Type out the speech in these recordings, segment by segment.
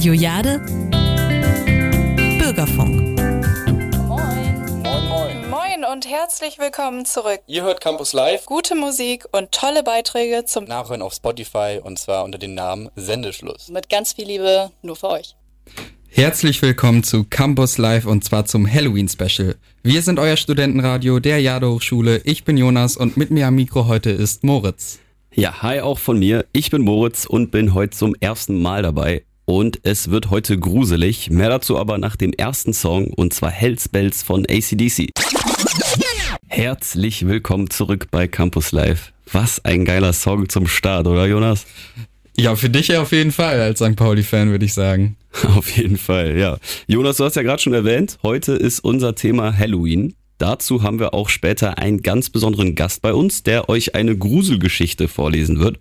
Radio Jade Bürgerfunk. Moin. Moin, moin. Moin und herzlich willkommen zurück. Ihr hört Campus Live. Gute Musik und tolle Beiträge zum Nachhören auf Spotify und zwar unter dem Namen Sendeschluss. mit ganz viel Liebe nur für euch. Herzlich willkommen zu Campus Live und zwar zum Halloween Special. Wir sind euer Studentenradio der Jade Hochschule. Ich bin Jonas und mit mir am Mikro heute ist Moritz. Ja, hi auch von mir. Ich bin Moritz und bin heute zum ersten Mal dabei. Und es wird heute gruselig. Mehr dazu aber nach dem ersten Song und zwar Hells Bells von ACDC. Herzlich willkommen zurück bei Campus Live. Was ein geiler Song zum Start, oder Jonas? Ja, für dich ja auf jeden Fall als St. Pauli-Fan, würde ich sagen. Auf jeden Fall, ja. Jonas, du hast ja gerade schon erwähnt, heute ist unser Thema Halloween. Dazu haben wir auch später einen ganz besonderen Gast bei uns, der euch eine Gruselgeschichte vorlesen wird.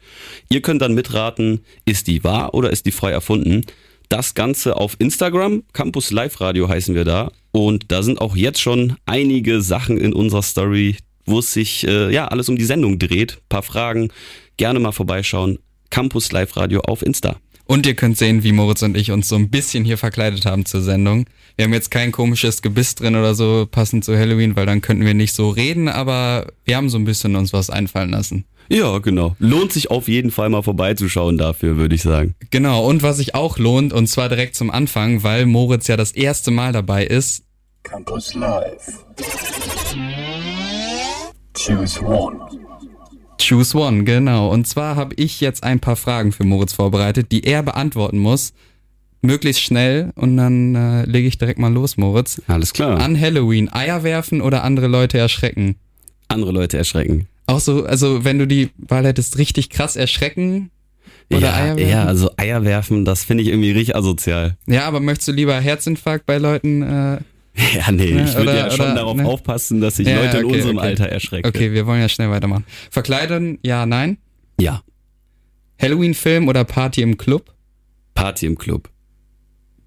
Ihr könnt dann mitraten, ist die wahr oder ist die frei erfunden? Das Ganze auf Instagram, Campus Live Radio heißen wir da. Und da sind auch jetzt schon einige Sachen in unserer Story, wo es sich äh, ja alles um die Sendung dreht. paar Fragen, gerne mal vorbeischauen. Campus Live Radio auf Insta. Und ihr könnt sehen, wie Moritz und ich uns so ein bisschen hier verkleidet haben zur Sendung. Wir haben jetzt kein komisches Gebiss drin oder so, passend zu Halloween, weil dann könnten wir nicht so reden, aber wir haben so ein bisschen uns was einfallen lassen. Ja, genau. Lohnt sich auf jeden Fall mal vorbeizuschauen dafür, würde ich sagen. Genau, und was sich auch lohnt, und zwar direkt zum Anfang, weil Moritz ja das erste Mal dabei ist, Campus Live. Choose one. Choose One, genau. Und zwar habe ich jetzt ein paar Fragen für Moritz vorbereitet, die er beantworten muss. Möglichst schnell und dann äh, lege ich direkt mal los, Moritz. Alles klar. An Halloween Eier werfen oder andere Leute erschrecken? Andere Leute erschrecken. Auch so, also wenn du die Wahl hättest, richtig krass erschrecken oder ja, Eier werfen? ja, also Eier werfen, das finde ich irgendwie richtig asozial. Ja, aber möchtest du lieber Herzinfarkt bei Leuten? Äh, Ja, nee, Ne, ich würde ja schon oder- darauf ne? aufpassen, dass ich Ja, Leute in okay, unserem okay. Alter erschrecke. okay, wir wollen ja schnell weitermachen. Verkleiden, ja, nein. Ja, Halloween-Film oder Party im Club? Party im Club.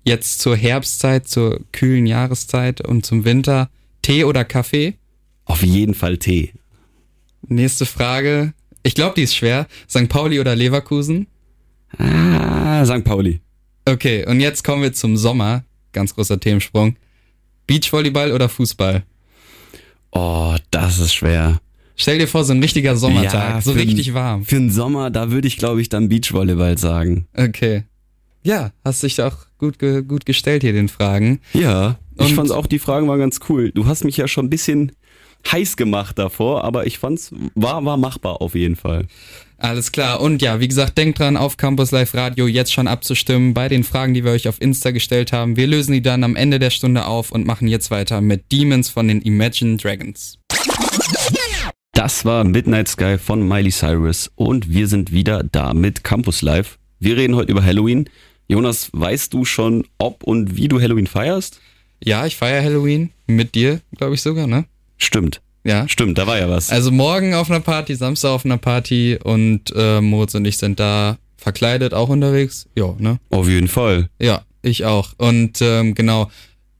Jetzt zur Herbstzeit, zur kühlen Jahreszeit und zum Winter. Tee oder Kaffee? Auf jeden Fall Tee. Nächste Frage. Ich glaube, die ist schwer. St. Pauli oder Leverkusen? Ah, St. Pauli. Okay, und jetzt kommen wir zum Sommer. Ganz großer Themensprung. Beachvolleyball oder Fußball? Oh, das ist schwer. Stell dir vor, so ein richtiger Sommertag, Ja, so richtig warm. Für den Sommer, da würde ich, glaube ich, dann Beachvolleyball sagen. Okay. Ja, hast dich auch gut, ge gut gestellt hier den Fragen. Ja, ich Und- fand auch, die Fragen waren ganz cool. Du hast mich ja schon ein bisschen heiß gemacht davor, aber ich fand's, war, war machbar auf jeden Fall. Alles klar. Und ja, wie gesagt, denkt dran, auf Campus Live Radio jetzt schon abzustimmen bei den Fragen, die wir euch auf Insta gestellt haben. Wir lösen die dann am Ende der Stunde auf und machen jetzt weiter mit Demons von den Imagine Dragons. Das war Midnight Sky von Miley Cyrus und wir sind wieder da mit Campus Live. Wir reden heute über Halloween. Jonas, weißt du schon, ob und wie du Halloween feierst? Ja, ich feiere Halloween mit dir, glaube ich sogar, ne? Stimmt. Ja. Stimmt, da war ja was. Also morgen auf einer Party, Samstag auf einer Party und äh, Moritz und ich sind da verkleidet auch unterwegs. Ja, ne? Auf jeden Fall. Ja, ich auch. Und ähm, genau,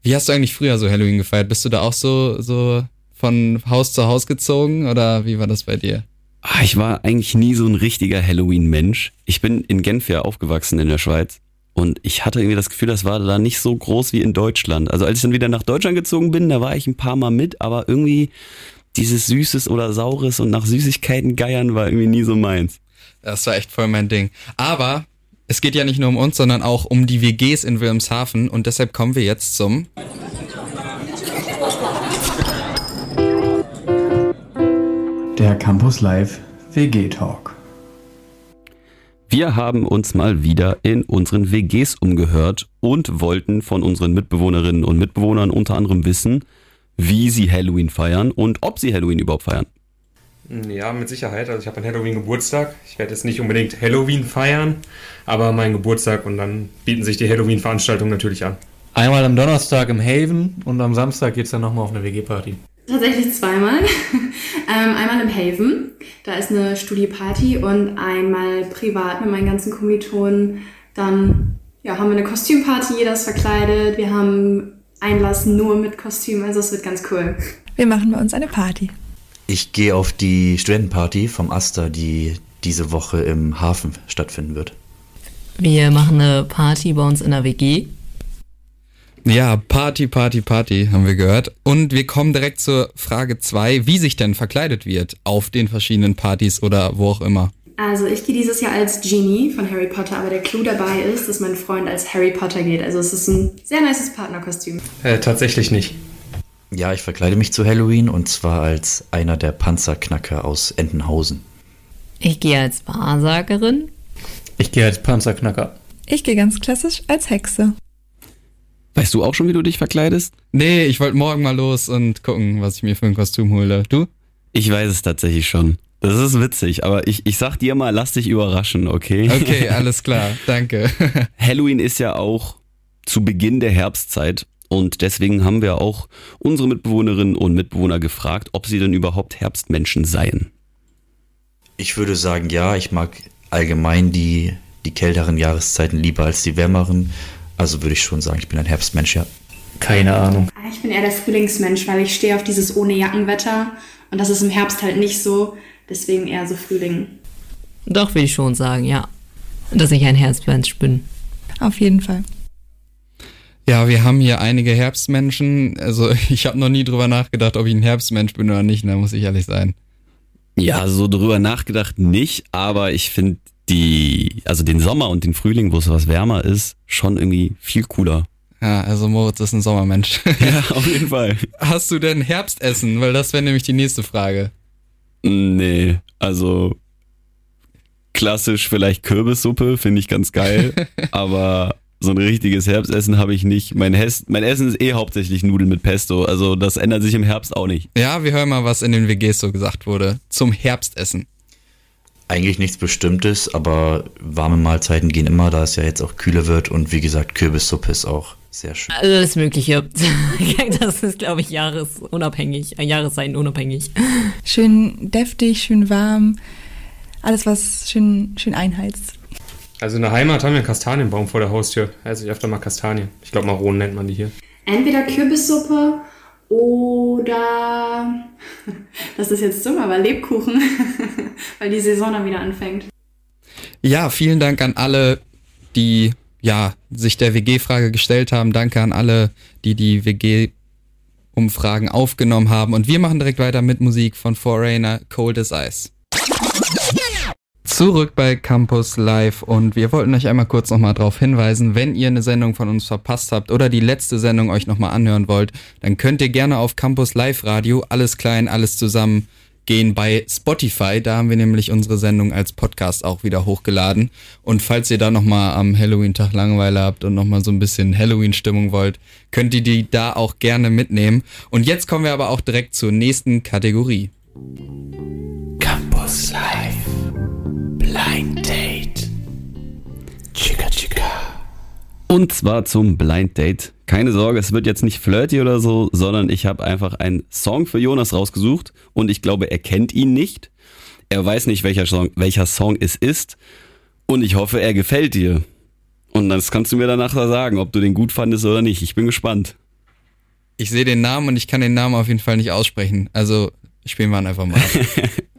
wie hast du eigentlich früher so Halloween gefeiert? Bist du da auch so, so von Haus zu Haus gezogen oder wie war das bei dir? Ah, Ich war eigentlich nie so ein richtiger Halloween-Mensch. Ich bin in Genf ja aufgewachsen in der Schweiz. Und ich hatte irgendwie das Gefühl, das war da nicht so groß wie in Deutschland. Also als ich dann wieder nach Deutschland gezogen bin, da war ich ein paar Mal mit, aber irgendwie dieses Süßes oder Saures und nach Süßigkeiten geiern war irgendwie nie so meins. Das war echt voll mein Ding. Aber es geht ja nicht nur um uns, sondern auch um die WGs in Wilhelmshaven und deshalb kommen wir jetzt zum Der Campus Live WG Talk. Wir haben uns mal wieder in unseren WGs umgehört und wollten von unseren Mitbewohnerinnen und Mitbewohnern unter anderem wissen, wie sie Halloween feiern und ob sie Halloween überhaupt feiern. Ja, mit Sicherheit. Also ich habe an Halloween Geburtstag. Ich werde jetzt nicht unbedingt Halloween feiern, aber mein Geburtstag und dann bieten sich die Halloween-Veranstaltungen natürlich an. Einmal am Donnerstag im Haven und am Samstag geht's dann nochmal auf eine WG-Party. Tatsächlich zweimal. ähm, einmal im Haven, da ist eine Studieparty und einmal privat mit meinen ganzen Kommilitonen. Dann ja, haben wir eine Kostümparty, jeder ist verkleidet. Wir haben Einlass nur mit Kostüm, also es wird ganz cool. Wir machen bei uns eine Party. Ich gehe auf die Studentenparty vom Aster, die diese Woche im Hafen stattfinden wird. Wir machen eine Party bei uns in der WG. Ja, Party, Party, Party, haben wir gehört. Und wir kommen direkt zur Frage 2, wie sich denn verkleidet wird auf den verschiedenen Partys oder wo auch immer. Also ich gehe dieses Jahr als Genie von Harry Potter, aber der Clou dabei ist, dass mein Freund als Harry Potter geht. Also es ist ein sehr nices Partnerkostüm. Äh, tatsächlich nicht. Ja, ich verkleide mich zu Halloween und zwar als einer der Panzerknacker aus Entenhausen. Ich gehe als Wahrsagerin. Ich gehe als Panzerknacker. Ich gehe ganz klassisch als Hexe. Weißt du auch schon, wie du dich verkleidest? Nee, ich wollte morgen mal los und gucken, was ich mir für ein Kostüm hole. Du? Ich weiß es tatsächlich schon. Das ist witzig, aber ich, ich sag dir mal, lass dich überraschen, okay? Okay, alles klar, danke. Halloween ist ja auch zu Beginn der Herbstzeit und deswegen haben wir auch unsere Mitbewohnerinnen und Mitbewohner gefragt, ob sie denn überhaupt Herbstmenschen seien. Ich würde sagen, ja, ich mag allgemein die, die kälteren Jahreszeiten lieber als die wärmeren. Also würde ich schon sagen, ich bin ein Herbstmensch, ja. Keine Ahnung. Ah, Ich bin eher der Frühlingsmensch, weil ich stehe auf dieses ohne Jackenwetter und das ist im Herbst halt nicht so. Deswegen eher so Frühling. Doch, will ich schon sagen, ja. Dass ich ein Herzmensch bin. Auf jeden Fall. Ja, wir haben hier einige Herbstmenschen. Also ich habe noch nie drüber nachgedacht, ob ich ein Herbstmensch bin oder nicht, da muss ich ehrlich sein. Ja, so drüber nachgedacht nicht, aber ich finde die, also den Sommer und den Frühling, wo es was wärmer ist, schon irgendwie viel cooler. Ja, also Moritz ist ein Sommermensch. Ja, auf jeden Fall. Hast du denn Herbstessen? Weil das wäre nämlich die nächste Frage. Nee, also klassisch vielleicht Kürbissuppe, finde ich ganz geil, aber so ein richtiges Herbstessen habe ich nicht. Mein, Hes mein Essen ist eh hauptsächlich Nudeln mit Pesto, also das ändert sich im Herbst auch nicht. Ja, wir hören mal, was in den WGs so gesagt wurde zum Herbstessen. Eigentlich nichts Bestimmtes, aber warme Mahlzeiten gehen immer, da es ja jetzt auch kühler wird und wie gesagt, Kürbissuppe ist auch sehr schön. Alles Mögliche. Das ist, glaube ich, jahresunabhängig, äh, Jahreszeiten unabhängig. Schön deftig, schön warm. Alles, was schön, schön einheizt. Also in der Heimat haben wir einen Kastanienbaum vor der Haustür. Also ich öfter mal Kastanien. Ich glaube Maronen nennt man die hier. Entweder Kürbissuppe oder, das ist jetzt dumm, aber Lebkuchen, weil die Saison dann wieder anfängt. Ja, vielen Dank an alle, die ja sich der WG-Frage gestellt haben. Danke an alle, die die WG-Umfragen aufgenommen haben. Und wir machen direkt weiter mit Musik von Foreigner, Cold as Ice. Zurück bei Campus Live und wir wollten euch einmal kurz nochmal darauf hinweisen, wenn ihr eine Sendung von uns verpasst habt oder die letzte Sendung euch nochmal anhören wollt, dann könnt ihr gerne auf Campus Live Radio, alles klein, alles zusammen, gehen bei Spotify. Da haben wir nämlich unsere Sendung als Podcast auch wieder hochgeladen. Und falls ihr da nochmal am Halloween-Tag Langeweile habt und nochmal so ein bisschen Halloween-Stimmung wollt, könnt ihr die da auch gerne mitnehmen. Und jetzt kommen wir aber auch direkt zur nächsten Kategorie. Campus Live. Blind Date. Chica Chica. Und zwar zum Blind Date. Keine Sorge, es wird jetzt nicht flirty oder so, sondern ich habe einfach einen Song für Jonas rausgesucht und ich glaube, er kennt ihn nicht. Er weiß nicht, welcher Song, welcher Song es ist und ich hoffe, er gefällt dir. Und das kannst du mir danach sagen, ob du den gut fandest oder nicht. Ich bin gespannt. Ich sehe den Namen und ich kann den Namen auf jeden Fall nicht aussprechen. Also spielen wir ihn einfach mal.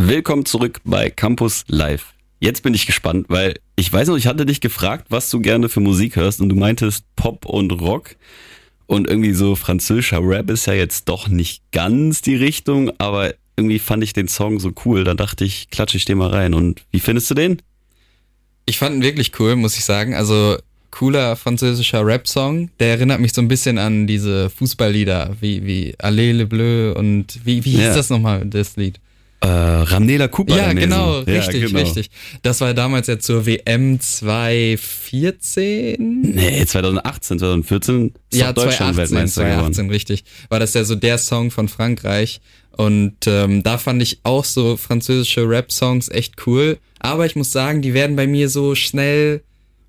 Willkommen zurück bei Campus Live. Jetzt bin ich gespannt, weil ich weiß noch, ich hatte dich gefragt, was du gerne für Musik hörst und du meintest Pop und Rock und irgendwie so französischer Rap ist ja jetzt doch nicht ganz die Richtung, aber irgendwie fand ich den Song so cool, da dachte ich, klatsche ich den mal rein und wie findest du den? Ich fand ihn wirklich cool, muss ich sagen. Also cooler französischer Rap-Song. Der erinnert mich so ein bisschen an diese Fußballlieder wie, wie Allez le Bleu und wie, wie hieß Ja. das nochmal, das Lied? Äh, Ramnela Cooper. Ja, genau, Ja, richtig, genau. richtig. Das war damals ja zur WM 2014. Nee, 2018, 2014 ist ja, doch Deutschland 2018, Weltmeister geworden. 2018, richtig. War das ja so der Song von Frankreich. Und ähm, da fand ich auch so französische Rap-Songs echt cool. Aber ich muss sagen, die werden bei mir so schnell,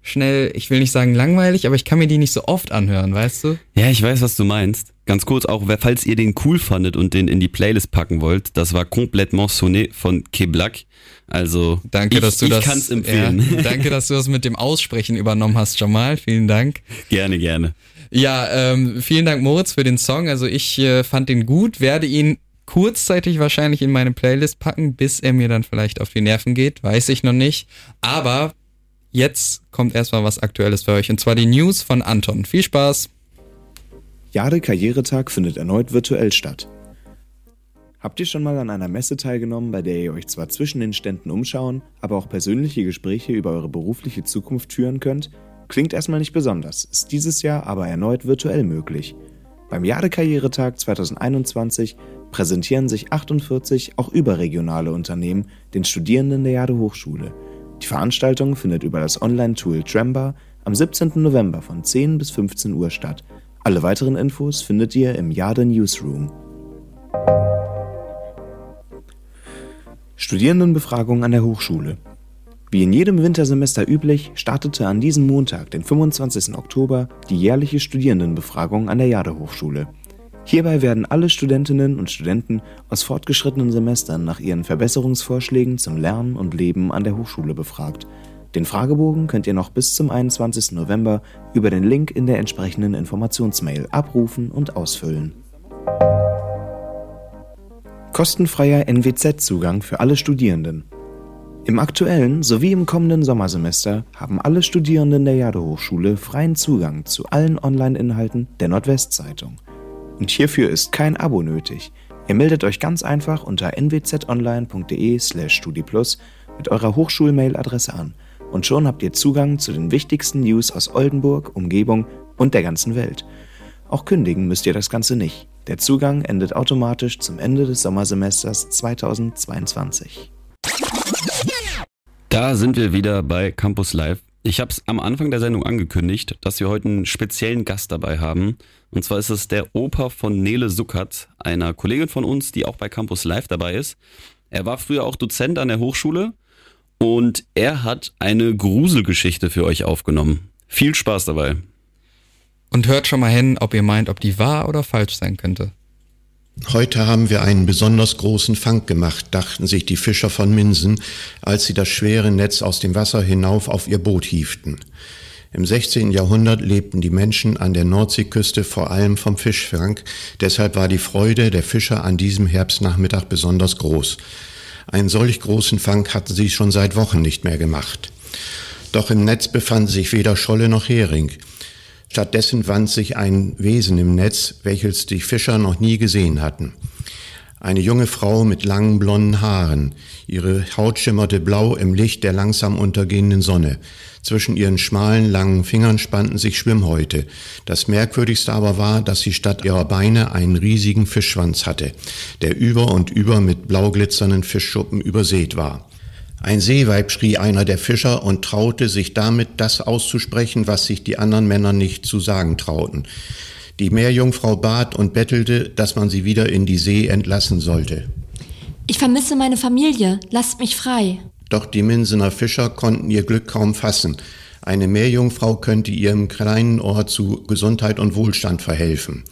schnell, ich will nicht sagen langweilig, aber ich kann mir die nicht so oft anhören, weißt du? Ja, ich weiß, was du meinst. Ganz kurz auch, falls ihr den cool fandet und den in die Playlist packen wollt, das war Complètement Sonné von Keblak. Also, Danke, ich, dass du ich das. kann's empfehlen. Ja, danke, dass du das mit dem Aussprechen übernommen hast, Jamal. Vielen Dank. gerne, gerne. Ja, ähm, vielen Dank, Moritz, für den Song. Also ich äh, fand den gut, werde ihn kurzzeitig wahrscheinlich in meine Playlist packen, bis er mir dann vielleicht auf die Nerven geht, weiß ich noch nicht. Aber jetzt kommt erstmal was Aktuelles für euch und zwar die News von Anton. Viel Spaß! Jade Karrieretag findet erneut virtuell statt. Habt ihr schon mal an einer Messe teilgenommen, bei der ihr euch zwar zwischen den Ständen umschauen, aber auch persönliche Gespräche über eure berufliche Zukunft führen könnt? Klingt erstmal nicht besonders, ist dieses Jahr aber erneut virtuell möglich. Beim Jade Karrieretag 2021 präsentieren sich 48 auch überregionale Unternehmen den Studierenden der Jade Hochschule. Die Veranstaltung findet über das Online-Tool Tremba am 17. November von 10 bis 15 Uhr statt. Alle weiteren Infos findet ihr im Jade Newsroom. Studierendenbefragung an der Hochschule. Wie in jedem Wintersemester üblich, startete an diesem Montag, den 25. Oktober, die jährliche Studierendenbefragung an der Jade Hochschule. Hierbei werden alle Studentinnen und Studenten aus fortgeschrittenen Semestern nach ihren Verbesserungsvorschlägen zum Lernen und Leben an der Hochschule befragt. Den Fragebogen könnt ihr noch bis zum 21. November über den Link in der entsprechenden Informationsmail abrufen und ausfüllen. Kostenfreier NWZ-Zugang für alle Studierenden. Im aktuellen sowie im kommenden Sommersemester haben alle Studierenden der Jade Hochschule freien Zugang zu allen Online-Inhalten der Nordwestzeitung. Und hierfür ist kein Abo nötig. Ihr meldet euch ganz einfach unter nwzonline.de/studiplus mit eurer Hochschulmail-Adresse an und schon habt ihr Zugang zu den wichtigsten News aus Oldenburg, Umgebung und der ganzen Welt. Auch kündigen müsst ihr das Ganze nicht. Der Zugang endet automatisch zum Ende des Sommersemesters 2022. Da sind wir wieder bei Campus Live. Ich habe es am Anfang der Sendung angekündigt, dass wir heute einen speziellen Gast dabei haben. Und zwar ist es der Opa von Nele Suckert, einer Kollegin von uns, die auch bei Campus Live dabei ist. Er war früher auch Dozent an der Hochschule und er hat eine Gruselgeschichte für euch aufgenommen. Viel Spaß dabei. Und hört schon mal hin, ob ihr meint, ob die wahr oder falsch sein könnte. Heute haben wir einen besonders großen Fang gemacht, dachten sich die Fischer von Minsen, als sie das schwere Netz aus dem Wasser hinauf auf ihr Boot hieften. Im 16. Jahrhundert lebten die Menschen an der Nordseeküste vor allem vom Fischfang, deshalb war die Freude der Fischer an diesem Herbstnachmittag besonders groß. Einen solch großen Fang hatten sie schon seit Wochen nicht mehr gemacht. Doch im Netz befand sich weder Scholle noch Hering. Stattdessen wand sich ein Wesen im Netz, welches die Fischer noch nie gesehen hatten. Eine junge Frau mit langen blonden Haaren. Ihre Haut schimmerte blau im Licht der langsam untergehenden Sonne. Zwischen ihren schmalen, langen Fingern spannten sich Schwimmhäute. Das Merkwürdigste aber war, dass sie statt ihrer Beine einen riesigen Fischschwanz hatte, der über und über mit blau glitzernden Fischschuppen übersät war. Ein Seeweib, schrie einer der Fischer und traute sich damit das auszusprechen, was sich die anderen Männer nicht zu sagen trauten. Die Meerjungfrau bat und bettelte, dass man sie wieder in die See entlassen sollte. Ich vermisse meine Familie, lasst mich frei. Doch die Minsener Fischer konnten ihr Glück kaum fassen. Eine Meerjungfrau könnte ihrem kleinen Ort zu Gesundheit und Wohlstand verhelfen.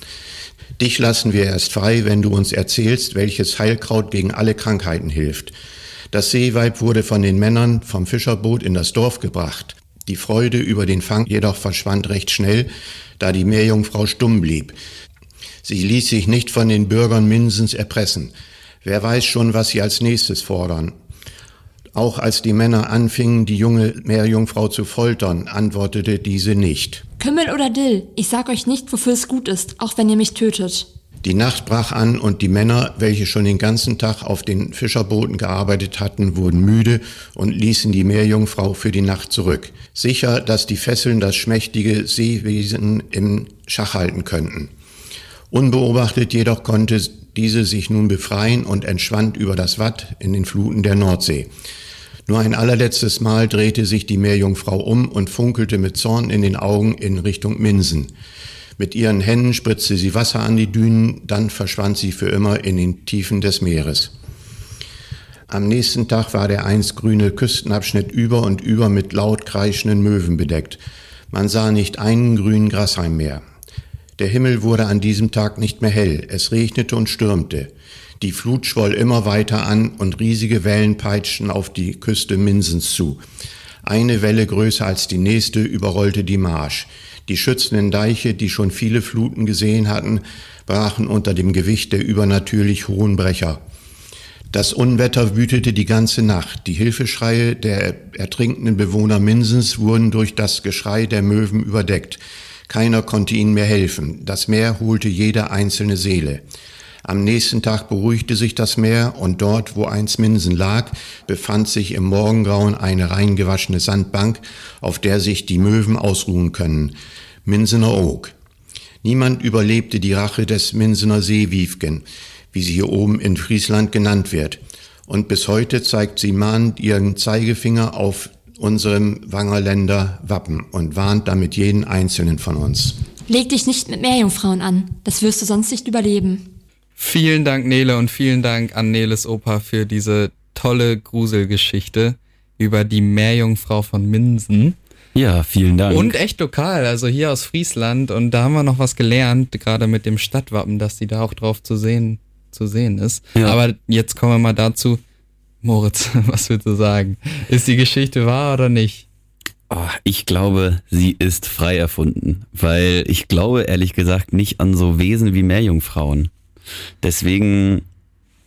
Dich lassen wir erst frei, wenn du uns erzählst, welches Heilkraut gegen alle Krankheiten hilft. Das Seeweib wurde von den Männern vom Fischerboot in das Dorf gebracht. Die Freude über den Fang jedoch verschwand recht schnell, da die Meerjungfrau stumm blieb. Sie ließ sich nicht von den Bürgern Minsens erpressen. Wer weiß schon, was sie als nächstes fordern. Auch als die Männer anfingen, die junge Meerjungfrau zu foltern, antwortete diese nicht. Kümmel oder Dill, ich sag euch nicht, wofür es gut ist, auch wenn ihr mich tötet. Die Nacht brach an und die Männer, welche schon den ganzen Tag auf den Fischerbooten gearbeitet hatten, wurden müde und ließen die Meerjungfrau für die Nacht zurück. Sicher, dass die Fesseln das schmächtige Seewesen im Schach halten könnten. Unbeobachtet jedoch konnte diese sich nun befreien und entschwand über das Watt in den Fluten der Nordsee. Nur ein allerletztes Mal drehte sich die Meerjungfrau um und funkelte mit Zorn in den Augen in Richtung Minsen. Mit ihren Händen spritzte sie Wasser an die Dünen, dann verschwand sie für immer in den Tiefen des Meeres. Am nächsten Tag war der einst grüne Küstenabschnitt über und über mit laut kreischenden Möwen bedeckt. Man sah nicht einen grünen Grashalm mehr. Der Himmel wurde an diesem Tag nicht mehr hell, es regnete und stürmte. Die Flut schwoll immer weiter an und riesige Wellen peitschten auf die Küste Minsens zu. Eine Welle größer als die nächste überrollte die Marsch. Die schützenden Deiche, die schon viele Fluten gesehen hatten, brachen unter dem Gewicht der übernatürlich hohen Brecher. Das Unwetter wütete die ganze Nacht. Die Hilfeschreie der ertrinkenden Bewohner Minsens wurden durch das Geschrei der Möwen überdeckt. Keiner konnte ihnen mehr helfen. Das Meer holte jede einzelne Seele. Am nächsten Tag beruhigte sich das Meer und dort, wo einst Minsen lag, befand sich im Morgengrauen eine reingewaschene Sandbank, auf der sich die Möwen ausruhen können. Minsener Oak. Niemand überlebte die Rache des Minsener Seewiefken, wie sie hier oben in Friesland genannt wird. Und bis heute zeigt sie mahnend ihren Zeigefinger auf unserem Wangerländer Wappen und warnt damit jeden einzelnen von uns. Leg dich nicht mit Meerjungfrauen an, das wirst du sonst nicht überleben. Vielen Dank, Nele, und vielen Dank an Neles Opa für diese tolle Gruselgeschichte über die Meerjungfrau von Minsen. Ja, vielen Dank. Und echt lokal, also hier aus Friesland. Und da haben wir noch was gelernt, gerade mit dem Stadtwappen, dass die da auch drauf zu sehen, zu sehen ist. Ja. Aber jetzt kommen wir mal dazu. Moritz, was würdest du sagen? Ist die Geschichte wahr oder nicht? Oh, ich glaube, sie ist frei erfunden, weil ich glaube ehrlich gesagt nicht an so Wesen wie Meerjungfrauen. Deswegen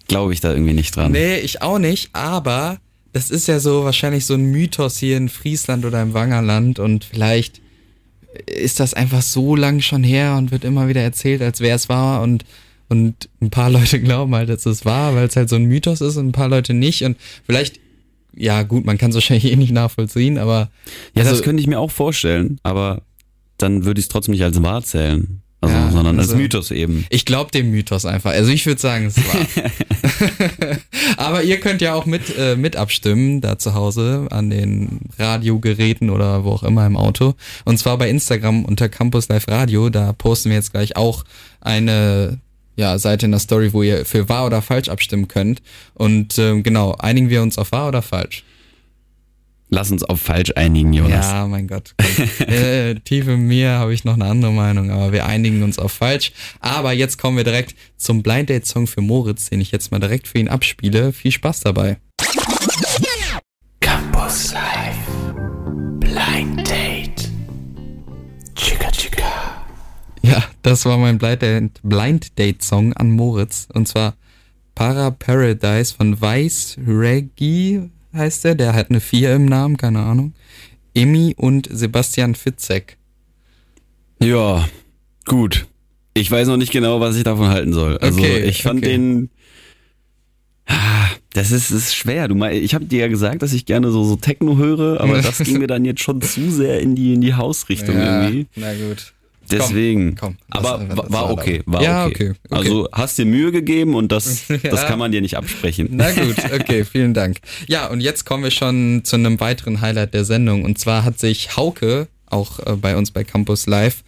glaube ich da irgendwie nicht dran. Nee, ich auch nicht, aber das ist ja so wahrscheinlich so ein Mythos hier in Friesland oder im Wangerland und vielleicht ist das einfach so lang schon her und wird immer wieder erzählt, als wäre es wahr und und ein paar Leute glauben halt, dass es wahr, weil es halt so ein Mythos ist und ein paar Leute nicht und vielleicht ja gut, man kann es wahrscheinlich eh nicht nachvollziehen, aber Ja, also- das könnte ich mir auch vorstellen, aber dann würde ich es trotzdem nicht als wahr zählen. Also, Ja, sondern also- als Mythos eben. Ich glaube dem Mythos einfach. Also ich würde sagen, es wahr. Aber ihr könnt ja auch mit, äh, mit abstimmen, da zu Hause an den Radiogeräten oder wo auch immer im Auto. Und zwar bei Instagram unter Campus Live Radio. Da posten wir jetzt gleich auch eine ja, Seite in der Story, wo ihr für wahr oder falsch abstimmen könnt. Und ähm, genau, einigen wir uns auf wahr oder falsch? Lass uns auf falsch einigen, Jonas. Ja, mein Gott. äh, tief in mir habe ich noch eine andere Meinung, aber wir einigen uns auf falsch. Aber jetzt kommen wir direkt zum Blind Date Song für Moritz, den ich jetzt mal direkt für ihn abspiele. Viel Spaß dabei. Campus Live. Blind Date. Chica Chica. Ja, das war mein Blind Date, Blind Date Song an Moritz. Und zwar Para Paradise von Weiß Reggie heißt er. Der hat eine 4 im Namen, keine Ahnung. Emmy und Sebastian Fitzek. Ja, gut. Ich weiß noch nicht genau, was ich davon halten soll. Also Okay, ich fand okay. den. Ah, Das ist, ist schwer. Du mein, ich habe dir ja gesagt, dass ich gerne so, so Techno höre, aber das ging mir dann jetzt schon zu sehr in die, in die Hausrichtung Ja, irgendwie. na gut. Deswegen. Komm, komm, aber das- wa- das war war okay. War Ja, okay. okay, okay. Also hast dir Mühe gegeben und das, das Ja. kann man dir nicht absprechen. Na gut, okay, vielen Dank. Ja, und jetzt kommen wir schon zu einem weiteren Highlight der Sendung. Und zwar hat sich Hauke, auch äh, bei uns bei Campus Live,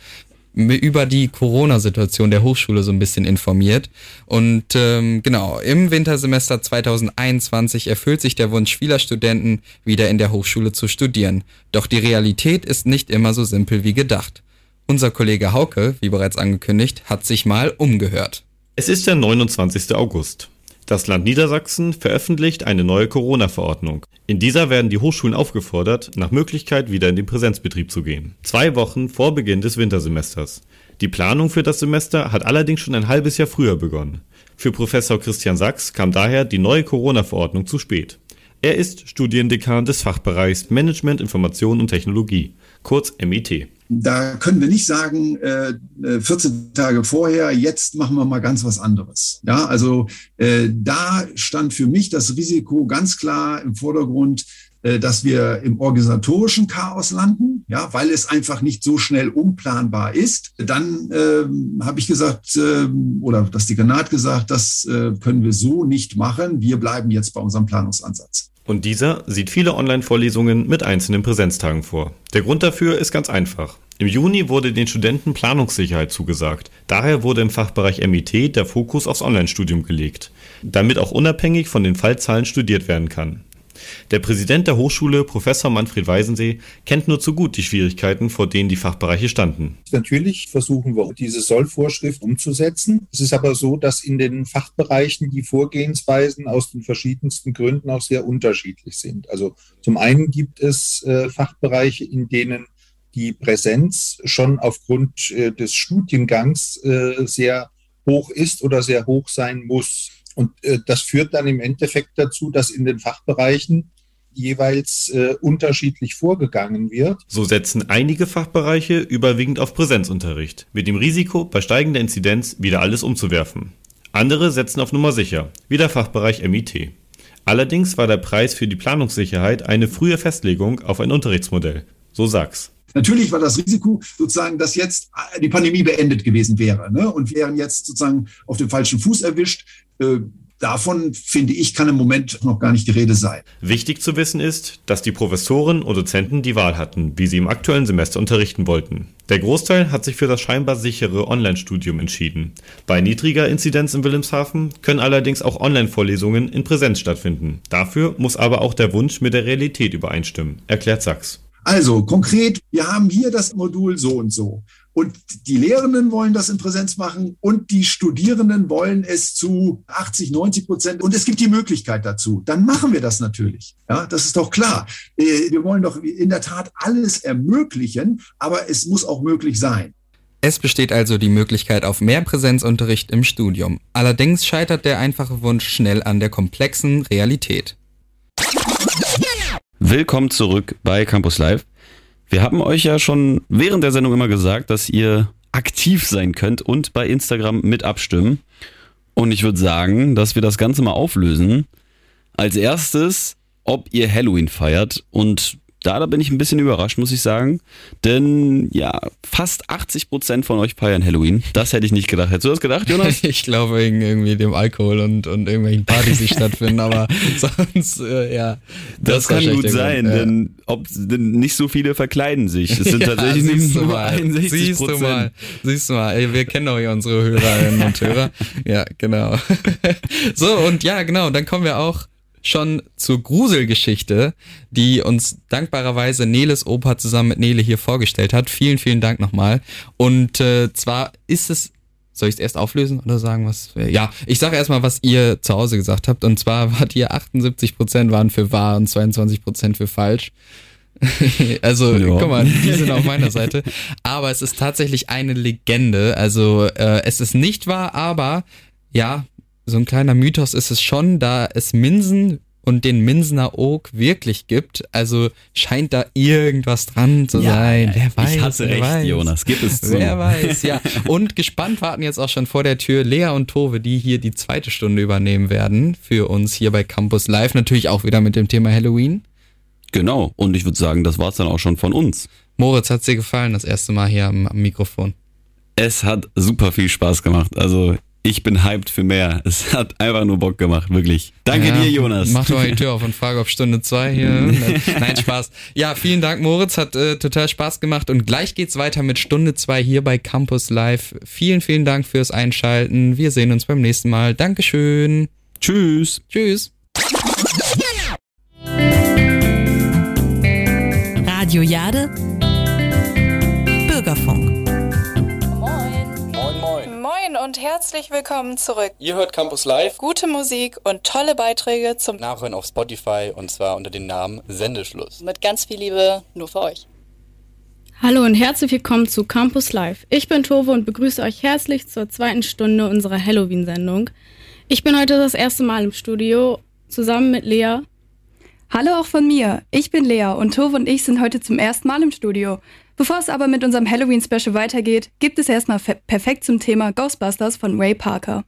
über die Corona-Situation der Hochschule so ein bisschen informiert. Und ähm, genau, im Wintersemester 2021 erfüllt sich der Wunsch vieler Studenten, wieder in der Hochschule zu studieren. Doch die Realität ist nicht immer so simpel wie gedacht. Unser Kollege Hauke, wie bereits angekündigt, hat sich mal umgehört. Es ist der 29. August. Das Land Niedersachsen veröffentlicht eine neue Corona-Verordnung. In dieser werden die Hochschulen aufgefordert, nach Möglichkeit wieder in den Präsenzbetrieb zu gehen. Zwei Wochen vor Beginn des Wintersemesters. Die Planung für das Semester hat allerdings schon ein halbes Jahr früher begonnen. Für Professor Christian Sachs kam daher die neue Corona-Verordnung zu spät. Er ist Studiendekan des Fachbereichs Management, Information und Technologie, kurz MIT. Da können wir nicht sagen, äh, äh, 14 Tage vorher, jetzt machen wir mal ganz was anderes. Ja, also äh, da stand für mich das Risiko ganz klar im Vordergrund, äh, dass wir im organisatorischen Chaos landen, ja, weil es einfach nicht so schnell umplanbar ist. Dann ähm, habe ich gesagt, ähm, oder das Dekanat gesagt, das äh, können wir so nicht machen. Wir bleiben jetzt bei unserem Planungsansatz. Und dieser sieht viele Online-Vorlesungen mit einzelnen Präsenztagen vor. Der Grund dafür ist ganz einfach. Im Juni wurde den Studenten Planungssicherheit zugesagt. Daher wurde im Fachbereich MIT der Fokus aufs Online-Studium gelegt, damit auch unabhängig von den Fallzahlen studiert werden kann. Der Präsident der Hochschule, Professor Manfred Weisensee, kennt nur zu gut die Schwierigkeiten, vor denen die Fachbereiche standen. Natürlich versuchen wir, diese Sollvorschrift umzusetzen. Es ist aber so, dass in den Fachbereichen die Vorgehensweisen aus den verschiedensten Gründen auch sehr unterschiedlich sind. Also zum einen gibt es äh, Fachbereiche, in denen die Präsenz schon aufgrund äh, des Studiengangs äh, sehr hoch ist oder sehr hoch sein muss. Und äh, das führt dann im Endeffekt dazu, dass in den Fachbereichen jeweils äh, unterschiedlich vorgegangen wird. So setzen einige Fachbereiche überwiegend auf Präsenzunterricht, mit dem Risiko, bei steigender Inzidenz wieder alles umzuwerfen. Andere setzen auf Nummer sicher, wie der Fachbereich MIT. Allerdings war der Preis für die Planungssicherheit eine frühe Festlegung auf ein Unterrichtsmodell, so Sachs. Natürlich war das Risiko sozusagen, dass jetzt die Pandemie beendet gewesen wäre ne? und wären jetzt sozusagen auf dem falschen Fuß erwischt. Äh, davon, finde ich, kann im Moment noch gar nicht die Rede sein. Wichtig zu wissen ist, dass die Professoren und Dozenten die Wahl hatten, wie sie im aktuellen Semester unterrichten wollten. Der Großteil hat sich für das scheinbar sichere Online-Studium entschieden. Bei niedriger Inzidenz in Wilhelmshaven können allerdings auch Online-Vorlesungen in Präsenz stattfinden. Dafür muss aber auch der Wunsch mit der Realität übereinstimmen, erklärt Sachs. Also konkret, wir haben hier das Modul so und so. Und die Lehrenden wollen das in Präsenz machen und die Studierenden wollen es zu 80, 90 Prozent. Und es gibt die Möglichkeit dazu. Dann machen wir das natürlich. Ja, das ist doch klar. Äh, wir wollen doch in der Tat alles ermöglichen, aber es muss auch möglich sein. Es besteht also die Möglichkeit auf mehr Präsenzunterricht im Studium. Allerdings scheitert der einfache Wunsch schnell an der komplexen Realität. Willkommen zurück bei Campus Live. Wir haben euch ja schon während der Sendung immer gesagt, dass ihr aktiv sein könnt und bei Instagram mit abstimmen. Und ich würde sagen, dass wir das Ganze mal auflösen. Als erstes, ob ihr Halloween feiert und da, da bin ich ein bisschen überrascht, muss ich sagen. Denn ja, fast 80 Prozent von euch feiern Halloween. Das hätte ich nicht gedacht. Hättest du das gedacht, Jonas? ich glaube wegen irgendwie dem Alkohol und, und irgendwelchen Partys, die stattfinden, aber sonst, äh, ja. Das, das kann gut sein, ja. denn, ob, denn nicht so viele verkleiden sich. Es sind ja, tatsächlich nicht nur 61 Siehst du mal, siehst du mal. Ey, wir kennen doch hier unsere Hörerinnen und Hörer. Ja, genau. so, und ja, genau, dann kommen wir auch schon zur Gruselgeschichte, die uns dankbarerweise Neles Opa zusammen mit Nele hier vorgestellt hat. Vielen, vielen Dank nochmal. Und äh, zwar ist es soll ich es erst auflösen oder sagen, was? Ja, ich sage erstmal, was ihr zu Hause gesagt habt. Und zwar wart ihr 78% waren für wahr und 22% für falsch. also, ja. guck mal, die sind auf meiner Seite. Aber es ist tatsächlich eine Legende. Also, äh, es ist nicht wahr, aber ja, so ein kleiner Mythos ist es schon, da es Minsen und den Minsener Oak wirklich gibt. Also scheint da irgendwas dran zu ja, sein. Wer weiß. Ich hatte recht, weiß. Jonas. Gib es zu. Wer weiß, ja. Und gespannt warten jetzt auch schon vor der Tür Lea und Tove, die hier die zweite Stunde übernehmen werden für uns hier bei Campus Live. Natürlich auch wieder mit dem Thema Halloween. Genau. Und ich würde sagen, das war es dann auch schon von uns. Moritz, hat dir gefallen, das erste Mal hier am, am Mikrofon? Es hat super viel Spaß gemacht. Also ich bin hyped für mehr. Es hat einfach nur Bock gemacht, wirklich. Danke ja, dir, Jonas. Mach doch mal die Tür auf und frage, ob Stunde zwei hier. Nein, Spaß. Ja, vielen Dank, Moritz. Hat äh, total Spaß gemacht. Und gleich geht's weiter mit Stunde zwei hier bei Campus Live. Vielen, vielen Dank fürs Einschalten. Wir sehen uns beim nächsten Mal. Dankeschön. Tschüss. Tschüss. Radio Jade. Bürgerfunk. Und herzlich willkommen zurück. Ihr hört Campus Live. Gute Musik und tolle Beiträge zum Nachhören auf Spotify und zwar unter dem Namen Sendeschluss. Mit ganz viel Liebe nur für euch. Hallo und herzlich willkommen zu Campus Live. Ich bin Tove und begrüße euch herzlich zur zweiten Stunde unserer Halloween-Sendung. Ich bin heute das erste Mal im Studio zusammen mit Lea. Hallo auch von mir. Ich bin Lea und Tove und ich sind heute zum ersten Mal im Studio. Bevor es aber mit unserem Halloween-Special weitergeht, gibt es erstmal perfekt zum Thema Ghostbusters von Ray Parker.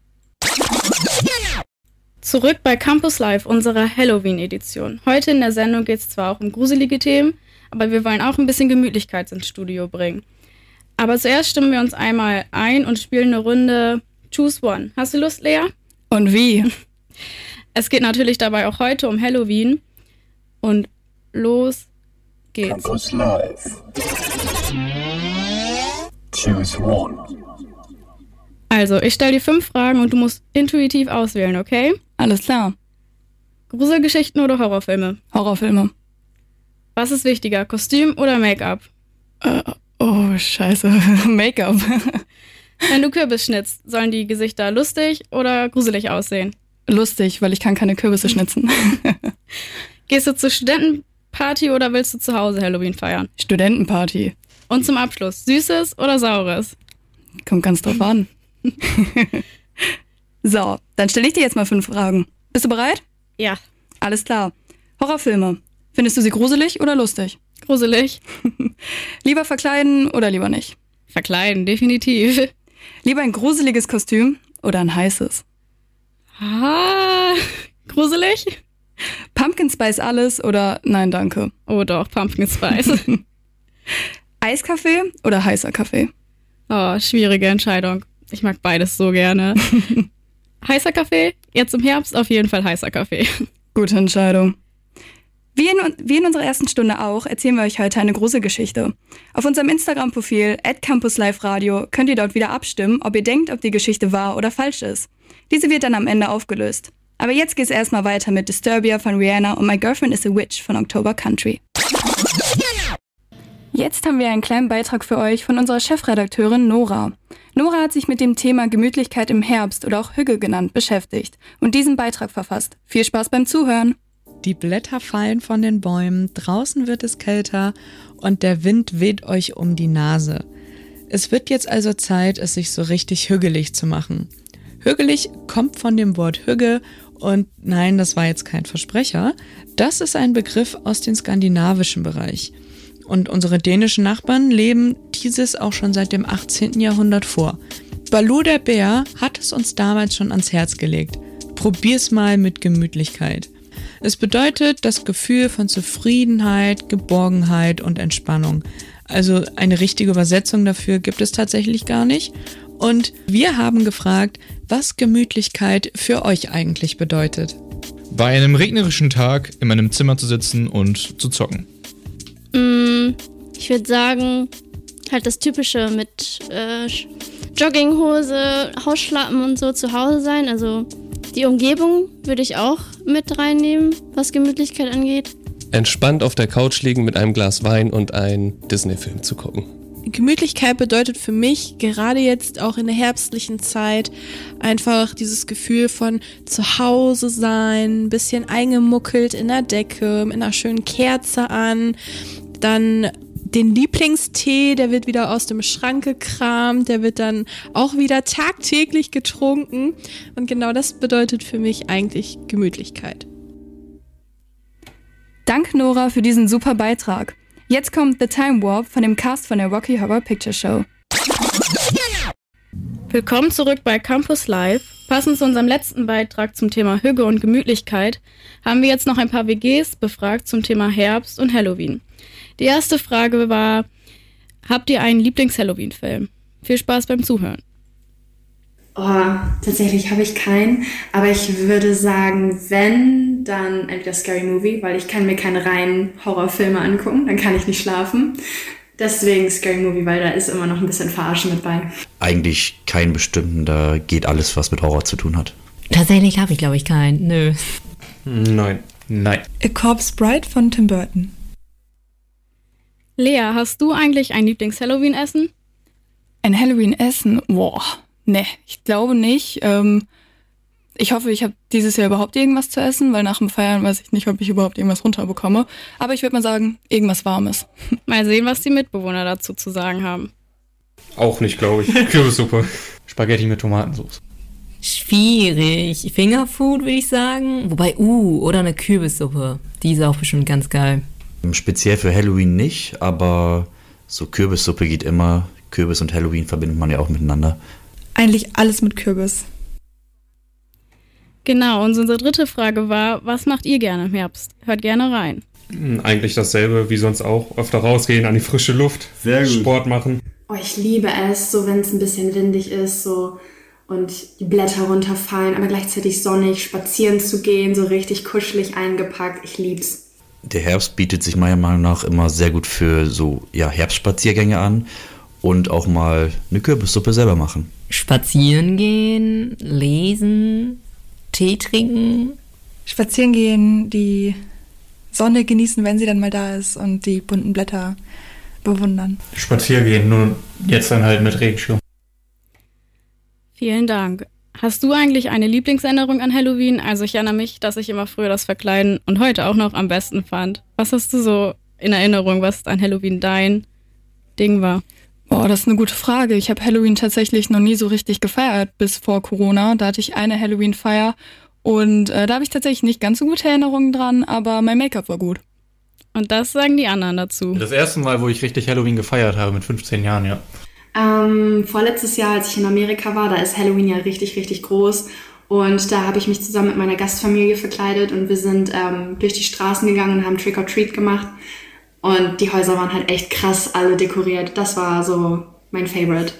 Zurück bei Campus Live, unserer Halloween-Edition. Heute in der Sendung geht es zwar auch um gruselige Themen, aber wir wollen auch ein bisschen Gemütlichkeit ins Studio bringen. Aber zuerst stimmen wir uns einmal ein und spielen eine Runde Choose One. Hast du Lust, Lea? Und wie? Es geht natürlich dabei auch heute um Halloween. Und los geht's. Campus Live. Choose one. Also, ich stelle dir fünf Fragen und du musst intuitiv auswählen, okay? Alles klar. Gruselgeschichten oder Horrorfilme? Horrorfilme. Was ist wichtiger, Kostüm oder Make-up? Äh, oh, scheiße. Make-up. Wenn du Kürbis schnitzt, sollen die Gesichter lustig oder gruselig aussehen? Lustig, weil ich kann keine Kürbisse schnitzen. Gehst du zur Studentenparty oder willst du zu Hause Halloween feiern? Studentenparty. Und zum Abschluss, Süßes oder Saures? Kommt ganz drauf an. so, dann stelle ich dir jetzt mal fünf Fragen. Bist du bereit? Ja. Alles klar. Horrorfilme. Findest du sie gruselig oder lustig? Gruselig. lieber verkleiden oder lieber nicht? Verkleiden, definitiv. Lieber ein gruseliges Kostüm oder ein heißes? Ah, gruselig? Pumpkin Spice alles oder nein, danke? Oh doch, Pumpkin Spice. Eiskaffee oder heißer Kaffee? Oh, schwierige Entscheidung. Ich mag beides so gerne. heißer Kaffee? Jetzt im Herbst auf jeden Fall heißer Kaffee. Gute Entscheidung. Wie in, wie in, unserer ersten Stunde auch, erzählen wir euch heute eine Gruselgeschichte. Auf unserem Instagram-Profil @campusLiveRadio könnt ihr dort wieder abstimmen, ob ihr denkt, ob die Geschichte wahr oder falsch ist. Diese wird dann am Ende aufgelöst. Aber jetzt geht's erstmal weiter mit Disturbia von Rihanna und My Girlfriend is a Witch von October Country. Jetzt haben wir einen kleinen Beitrag für euch von unserer Chefredakteurin Nora. Nora hat sich mit dem Thema Gemütlichkeit im Herbst oder auch Hügge genannt beschäftigt und diesen Beitrag verfasst. Viel Spaß beim Zuhören! Die Blätter fallen von den Bäumen, draußen wird es kälter und der Wind weht euch um die Nase. Es wird jetzt also Zeit, es sich so richtig hügelig zu machen. Hügelig kommt von dem Wort Hügge und nein, das war jetzt kein Versprecher. Das ist ein Begriff aus dem skandinavischen Bereich. Und unsere dänischen Nachbarn leben dieses auch schon seit dem 18. Jahrhundert vor. Baloo der Bär hat es uns damals schon ans Herz gelegt. Probier's mal mit Gemütlichkeit. Es bedeutet das Gefühl von Zufriedenheit, Geborgenheit und Entspannung. Also eine richtige Übersetzung dafür gibt es tatsächlich gar nicht. Und wir haben gefragt, was Gemütlichkeit für euch eigentlich bedeutet. Bei einem regnerischen Tag in meinem Zimmer zu sitzen und zu zocken. Mm, ich würde sagen, halt das Typische mit äh, Jogginghose, Hausschlappen und so zu Hause sein. Also die Umgebung würde ich auch mit reinnehmen, was Gemütlichkeit angeht. Entspannt auf der Couch liegen mit einem Glas Wein und einen Disney-Film zu gucken. Gemütlichkeit bedeutet für mich, gerade jetzt auch in der herbstlichen Zeit, einfach dieses Gefühl von zu Hause sein, ein bisschen eingemuckelt in der Decke, mit einer schönen Kerze an, dann den Lieblingstee, der wird wieder aus dem Schrank gekramt, der wird dann auch wieder tagtäglich getrunken. Und genau das bedeutet für mich eigentlich Gemütlichkeit. Dank Nora für diesen super Beitrag. Jetzt kommt The Time Warp von dem Cast von der Rocky Horror Picture Show. Willkommen zurück bei Campus Live. Passend zu unserem letzten Beitrag zum Thema Hüge und Gemütlichkeit haben wir jetzt noch ein paar WGs befragt zum Thema Herbst und Halloween. Die erste Frage war, habt ihr einen Lieblings-Halloween-Film? Viel Spaß beim Zuhören. Oh, tatsächlich habe ich keinen, aber ich würde sagen, wenn, dann entweder Scary Movie, weil ich kann mir keine reinen Horrorfilme angucken, dann kann ich nicht schlafen. Deswegen Scary Movie, weil da ist immer noch ein bisschen Verarschen mit bei. Eigentlich keinen bestimmten, da geht alles, was mit Horror zu tun hat. Tatsächlich habe ich, glaube ich, keinen. Nö. Nein. Nein. A Corpse Bride von Tim Burton. Lea, hast du eigentlich ein Lieblings-Halloween-Essen? Ein Halloween-Essen? Boah, ne, ich glaube nicht. Ähm, ich hoffe, ich habe dieses Jahr überhaupt irgendwas zu essen, weil nach dem Feiern weiß ich nicht, ob ich überhaupt irgendwas runterbekomme. Aber ich würde mal sagen, irgendwas Warmes. Mal sehen, was die Mitbewohner dazu zu sagen haben. Auch nicht, glaube ich. Kürbissuppe. Spaghetti mit Tomatensauce. Schwierig. Fingerfood würde ich sagen. Wobei, uh, oder eine Kürbissuppe. Die ist auch bestimmt ganz geil. Speziell für Halloween nicht, aber so Kürbissuppe geht immer. Kürbis und Halloween verbindet man ja auch miteinander. Eigentlich alles mit Kürbis. Genau, und unsere dritte Frage war, was macht ihr gerne im Herbst? Hört gerne rein. Hm, eigentlich dasselbe wie sonst auch. Öfter rausgehen an die frische Luft, Sehr gut. Sport machen. Oh, ich liebe es, so wenn es ein bisschen windig ist, so und die Blätter runterfallen, aber gleichzeitig sonnig, spazieren zu gehen, so richtig kuschelig eingepackt. Ich lieb's. Der Herbst bietet sich meiner Meinung nach immer sehr gut für so ja, Herbstspaziergänge an und auch mal eine Kürbissuppe selber machen. Spazieren gehen, lesen, Tee trinken, spazieren gehen, die Sonne genießen, wenn sie dann mal da ist und die bunten Blätter bewundern. Spazieren gehen, nur jetzt dann halt mit Regenschirm. Vielen Dank. Hast du eigentlich eine Lieblingsänderung an Halloween? Also ich erinnere mich, dass ich immer früher das Verkleiden und heute auch noch am besten fand. Was hast du so in Erinnerung, was an Halloween dein Ding war? Boah, das ist eine gute Frage. Ich habe Halloween tatsächlich noch nie so richtig gefeiert bis vor Corona. Da hatte ich eine Halloween-Feier und äh, da habe ich tatsächlich nicht ganz so gute Erinnerungen dran, aber mein Make-up war gut. Und das sagen die anderen dazu. Das erste Mal, wo ich richtig Halloween gefeiert habe, mit 15 Jahren, ja. Ähm, vorletztes Jahr, als ich in Amerika war, da ist Halloween ja richtig, richtig groß. Und da habe ich mich zusammen mit meiner Gastfamilie verkleidet und wir sind ähm, durch die Straßen gegangen und haben Trick or Treat gemacht. Und die Häuser waren halt echt krass alle dekoriert. Das war so mein Favorite.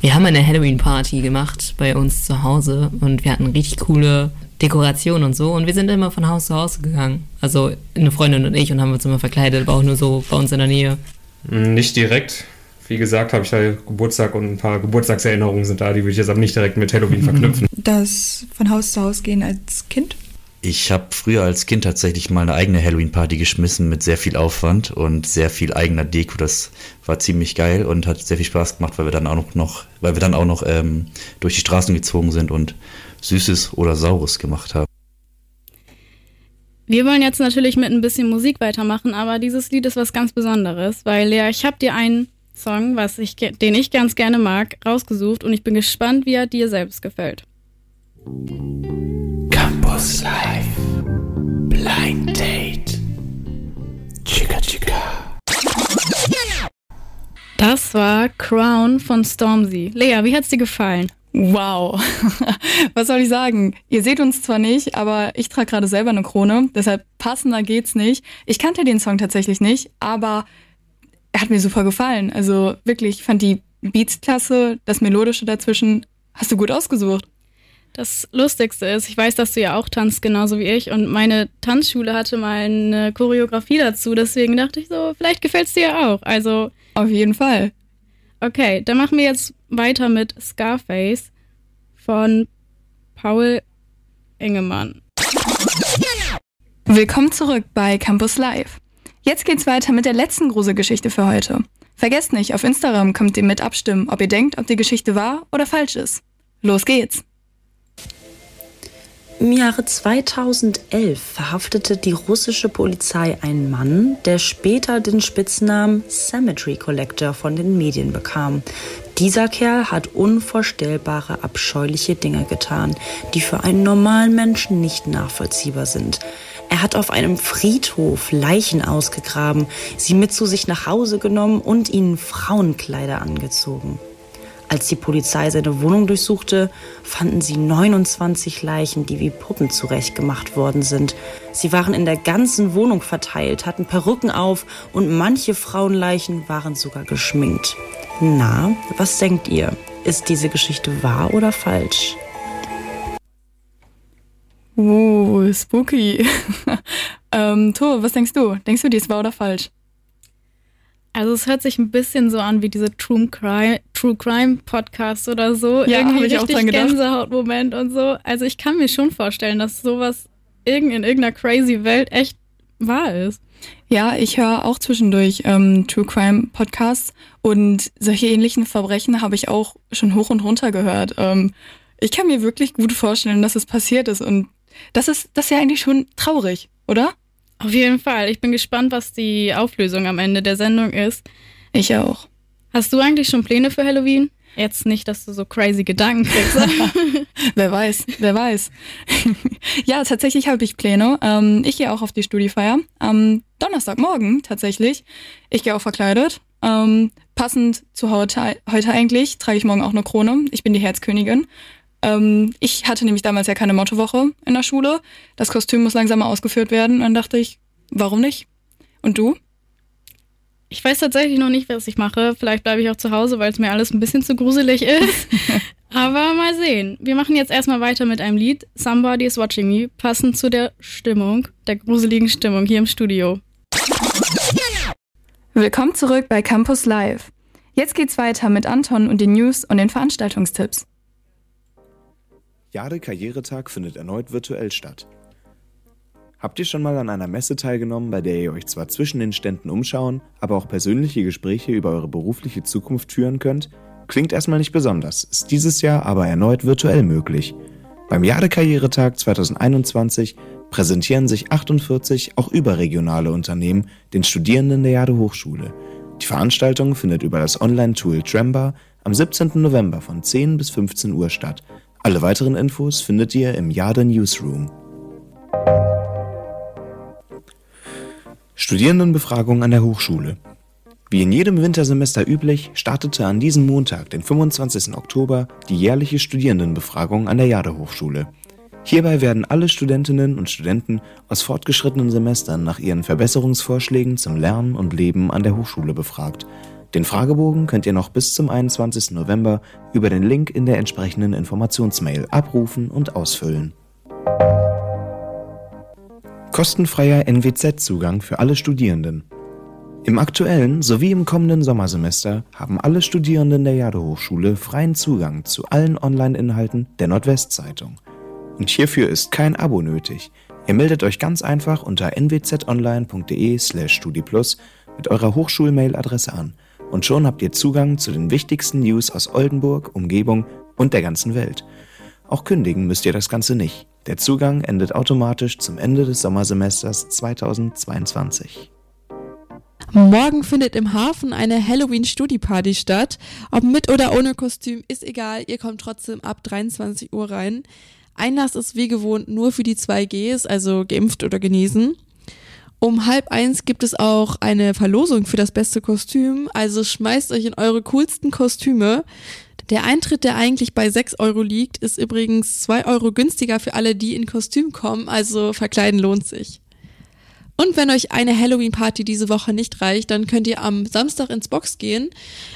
Wir haben eine Halloween-Party gemacht bei uns zu Hause und wir hatten richtig coole Dekorationen und so und wir sind immer von Haus zu Haus gegangen. Also eine Freundin und ich und haben uns immer verkleidet, aber auch nur so bei uns in der Nähe. Nicht direkt. Wie gesagt, habe ich da Geburtstag und ein paar Geburtstagserinnerungen sind da, die würde ich jetzt aber nicht direkt mit Halloween verknüpfen. Das von Haus zu Haus gehen als Kind? Ich habe früher als Kind tatsächlich mal eine eigene Halloween-Party geschmissen mit sehr viel Aufwand und sehr viel eigener Deko. Das war ziemlich geil und hat sehr viel Spaß gemacht, weil wir dann auch noch, weil wir dann auch noch ähm, durch die Straßen gezogen sind und Süßes oder Saures gemacht haben. Wir wollen jetzt natürlich mit ein bisschen Musik weitermachen, aber dieses Lied ist was ganz Besonderes, weil Lea, ich habe dir einen Song, was ich, den ich ganz gerne mag, rausgesucht und ich bin gespannt, wie er dir selbst gefällt. Campus Live Blind Date Chica Chica Das war Crown von Stormzy. Lea, wie hat's dir gefallen? Wow. Was soll ich sagen? Ihr seht uns zwar nicht, aber ich trage gerade selber eine Krone, deshalb passender geht's nicht. Ich kannte den Song tatsächlich nicht, aber er hat mir super gefallen. Also wirklich, ich fand die Beats klasse, das Melodische dazwischen hast du gut ausgesucht. Das Lustigste ist, ich weiß, dass du ja auch tanzt, genauso wie ich. Und meine Tanzschule hatte mal eine Choreografie dazu. Deswegen dachte ich so, vielleicht gefällt es dir ja auch. Also. Auf jeden Fall. Okay, dann machen wir jetzt weiter mit Scarface von Paul Engemann. Willkommen zurück bei Campus Live. Jetzt geht's weiter mit der letzten Gruselgeschichte für heute. Vergesst nicht, auf Instagram könnt ihr mit abstimmen, ob ihr denkt, ob die Geschichte wahr oder falsch ist. Los geht's! Im Jahre 2011 verhaftete die russische Polizei einen Mann, der später den Spitznamen Cemetery Collector von den Medien bekam. Dieser Kerl hat unvorstellbare, abscheuliche Dinge getan, die für einen normalen Menschen nicht nachvollziehbar sind. Er hat auf einem Friedhof Leichen ausgegraben, sie mit zu sich nach Hause genommen und ihnen Frauenkleider angezogen. Als die Polizei seine Wohnung durchsuchte, fanden sie 29 Leichen, die wie Puppen zurechtgemacht worden sind. Sie waren in der ganzen Wohnung verteilt, hatten Perücken auf und manche Frauenleichen waren sogar geschminkt. Na, was denkt ihr? Ist diese Geschichte wahr oder falsch? Oh, spooky. ähm, Tor, was denkst du? Denkst du, die ist wahr oder falsch? Also es hört sich ein bisschen so an wie diese True Crime, True Crime Podcast oder so. Ja, Irgendwie ich auch richtig gedacht. Gänsehautmoment und so. Also ich kann mir schon vorstellen, dass sowas irgend in irgendeiner crazy Welt echt wahr ist. Ja, ich höre auch zwischendurch ähm, True Crime Podcasts und solche ähnlichen Verbrechen habe ich auch schon hoch und runter gehört. Ähm, ich kann mir wirklich gut vorstellen, dass es passiert ist und das ist das ist ja eigentlich schon traurig, oder? Auf jeden Fall. Ich bin gespannt, was die Auflösung am Ende der Sendung ist. Ich auch. Hast du eigentlich schon Pläne für Halloween? Jetzt nicht, dass du so crazy Gedanken kriegst. wer weiß, wer weiß. ja, tatsächlich habe ich Pläne. Ähm, ich gehe auch auf die Studiefeier. Am Donnerstagmorgen tatsächlich. Ich gehe auch verkleidet. Ähm, passend zu heute, heute eigentlich trage ich morgen auch eine Krone. Ich bin die Herzkönigin. Ähm, ich hatte nämlich damals ja keine Mottowoche in der Schule. Das Kostüm muss langsam mal ausgeführt werden. Und dann dachte ich, warum nicht? Und du? Ich weiß tatsächlich noch nicht, was ich mache. Vielleicht bleibe ich auch zu Hause, weil es mir alles ein bisschen zu gruselig ist. Aber mal sehen. Wir machen jetzt erstmal weiter mit einem Lied. Somebody is Watching Me, passend zu der Stimmung, der gruseligen Stimmung hier im Studio. Willkommen zurück bei Campus Live. Jetzt geht's weiter mit Anton und den News und den Veranstaltungstipps. Jade Karrieretag findet erneut virtuell statt. Habt ihr schon mal an einer Messe teilgenommen, bei der ihr euch zwar zwischen den Ständen umschauen, aber auch persönliche Gespräche über eure berufliche Zukunft führen könnt? Klingt erstmal nicht besonders, ist dieses Jahr aber erneut virtuell möglich. Beim Jade-Karrieretag 2021 präsentieren sich 48 auch überregionale Unternehmen den Studierenden der Jade Hochschule. Die Veranstaltung findet über das Online-Tool Tremba am 17. November von 10 bis 15 Uhr statt. Alle weiteren Infos findet ihr im Jade Newsroom. Studierendenbefragung an der Hochschule. Wie in jedem Wintersemester üblich, startete an diesem Montag, den 25. Oktober, die jährliche Studierendenbefragung an der Jade Hochschule. Hierbei werden alle Studentinnen und Studenten aus fortgeschrittenen Semestern nach ihren Verbesserungsvorschlägen zum Lernen und Leben an der Hochschule befragt. Den Fragebogen könnt ihr noch bis zum 21. November über den Link in der entsprechenden Informationsmail abrufen und ausfüllen. Kostenfreier NWZ-Zugang für alle Studierenden. Im aktuellen sowie im kommenden Sommersemester haben alle Studierenden der Jade-Hochschule freien Zugang zu allen Online-Inhalten der Nordwestzeitung. Und hierfür ist kein Abo nötig. Ihr meldet euch ganz einfach unter nwzonline.de/slash studiplus mit eurer Hochschulmail-Adresse an und schon habt ihr Zugang zu den wichtigsten News aus Oldenburg, Umgebung und der ganzen Welt. Auch kündigen müsst ihr das Ganze nicht. Der Zugang endet automatisch zum Ende des Sommersemesters 2022. Morgen findet im Hafen eine Halloween-Studi-Party statt. Ob mit oder ohne Kostüm ist egal, ihr kommt trotzdem ab 23 Uhr rein. Einlass ist wie gewohnt nur für die 2Gs, also geimpft oder genesen. Um halb eins gibt es auch eine Verlosung für das beste Kostüm, also schmeißt euch in eure coolsten Kostüme. Der Eintritt, der eigentlich bei 6 Euro liegt, ist übrigens 2 Euro günstiger für alle, die in Kostüm kommen, also verkleiden lohnt sich. Und wenn euch eine Halloween-Party diese Woche nicht reicht, dann könnt ihr am Samstag ins Box gehen.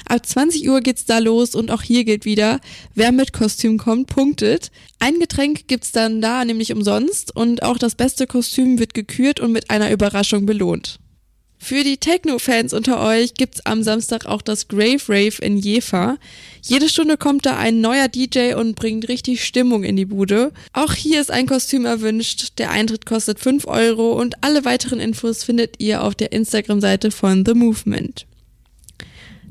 Ab 20 Uhr geht's da los und auch hier gilt wieder, wer mit Kostüm kommt, punktet. Ein Getränk gibt's dann da nämlich umsonst und auch das beste Kostüm wird gekürt und mit einer Überraschung belohnt. Für die Techno-Fans unter euch gibt's am Samstag auch das Grave Rave in Jefa. Jede Stunde kommt da ein neuer DJ und bringt richtig Stimmung in die Bude. Auch hier ist ein Kostüm erwünscht. Der Eintritt kostet 5 Euro und alle weiteren Infos findet ihr auf der Instagram-Seite von The Movement.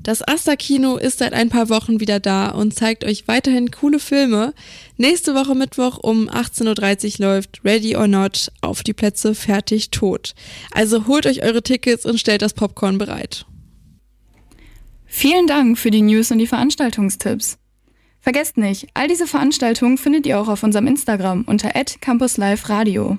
Das Asta-Kino ist seit ein paar Wochen wieder da und zeigt euch weiterhin coole Filme. Nächste Woche Mittwoch um 18.30 Uhr läuft Ready or Not auf die Plätze fertig tot. Also holt euch eure Tickets und stellt das Popcorn bereit. Vielen Dank für die News und die Veranstaltungstipps. Vergesst nicht, all diese Veranstaltungen findet ihr auch auf unserem Instagram unter @campusliveradio.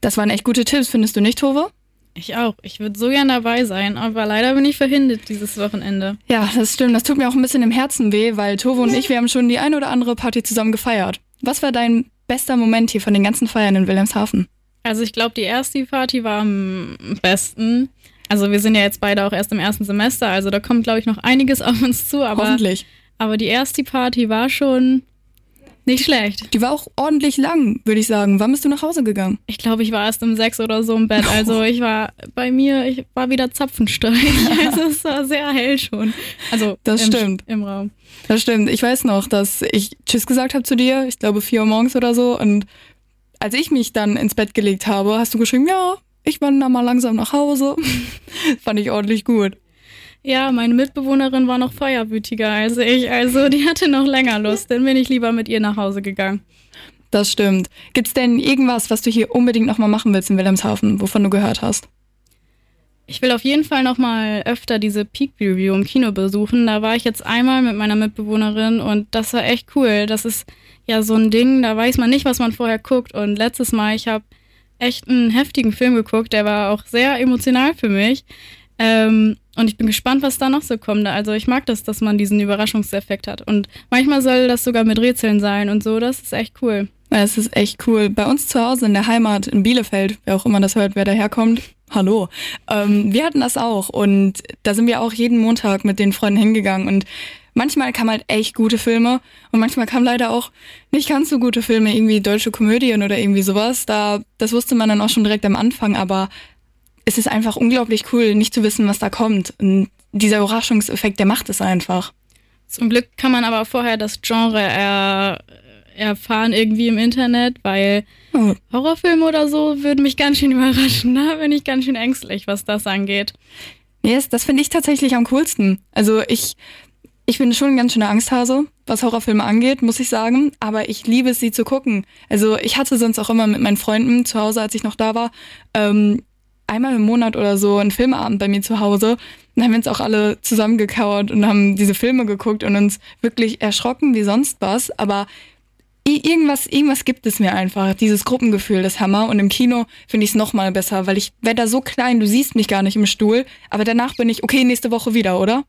Das waren echt gute Tipps, findest du nicht, Tove? Ich auch. Ich würde so gern dabei sein, aber leider bin ich verhindert dieses Wochenende. Ja, das stimmt. Das tut mir auch ein bisschen im Herzen weh, weil Tove und ich, wir haben schon die eine oder andere Party zusammen gefeiert. Was war dein bester Moment hier von den ganzen Feiern in Wilhelmshaven? Also ich glaube, die erste Party war am besten. Also wir sind ja jetzt beide auch erst im ersten Semester, also da kommt, glaube ich, noch einiges auf uns zu. Aber, Hoffentlich. Aber die erste Party war schon nicht schlecht. Die war auch ordentlich lang, würde ich sagen. Wann bist du nach Hause gegangen? Ich glaube, ich war erst um sechs oder so im Bett. Also ich war bei mir, ich war wieder Zapfenstein. also es war sehr hell schon. Also das im, stimmt. Im Raum. Das stimmt. Ich weiß noch, dass ich Tschüss gesagt habe zu dir. Ich glaube vier Uhr morgens oder so. Und als ich mich dann ins Bett gelegt habe, hast du geschrieben, ja, ich wandere mal langsam nach Hause. Fand ich ordentlich gut. Ja, meine Mitbewohnerin war noch feierwütiger als ich, also die hatte noch länger Lust. Dann bin ich lieber mit ihr nach Hause gegangen. Das stimmt. Gibt's denn irgendwas, was du hier unbedingt nochmal machen willst in Wilhelmshaven, wovon du gehört hast? Ich will auf jeden Fall nochmal öfter diese Peak Review im Kino besuchen. Da war ich jetzt einmal mit meiner Mitbewohnerin und das war echt cool. Das ist ja so ein Ding, da weiß man nicht, was man vorher guckt. Und letztes Mal, ich habe echt einen heftigen Film geguckt, der war auch sehr emotional für mich. Ähm, und ich bin gespannt, was da noch so kommt. Also ich mag das, dass man diesen Überraschungseffekt hat. Und manchmal soll das sogar mit Rätseln sein und so. Das ist echt cool. Es ist echt cool. Bei uns zu Hause in der Heimat in Bielefeld, wer auch immer das hört, wer daherkommt, hallo. Ähm, wir hatten das auch und da sind wir auch jeden Montag mit den Freunden hingegangen und manchmal kamen halt echt gute Filme und manchmal kamen leider auch nicht ganz so gute Filme, irgendwie deutsche Komödien oder irgendwie sowas. Da, das wusste man dann auch schon direkt am Anfang, aber es ist einfach unglaublich cool, nicht zu wissen, was da kommt. Und dieser Überraschungseffekt, der macht es einfach. Zum Glück kann man aber vorher das Genre er, erfahren irgendwie im Internet, weil Oh. Horrorfilme oder so würden mich ganz schön überraschen. Da bin ich ganz schön ängstlich, was das angeht. Yes, das finde ich tatsächlich am coolsten. Also ich, ich bin schon ein ganz schöner Angsthase, was Horrorfilme angeht, muss ich sagen. Aber ich liebe es, sie zu gucken. Also ich hatte sonst auch immer mit meinen Freunden zu Hause, als ich noch da war, ähm, einmal im Monat oder so einen Filmabend bei mir zu Hause. Dann haben wir uns auch alle zusammengekauert und haben diese Filme geguckt und uns wirklich erschrocken wie sonst was. Aber irgendwas, irgendwas gibt es mir einfach. Dieses Gruppengefühl, das Hammer. Und im Kino finde ich es noch mal besser, weil ich werde da so klein, du siehst mich gar nicht im Stuhl. Aber danach bin ich, okay, nächste Woche wieder, oder?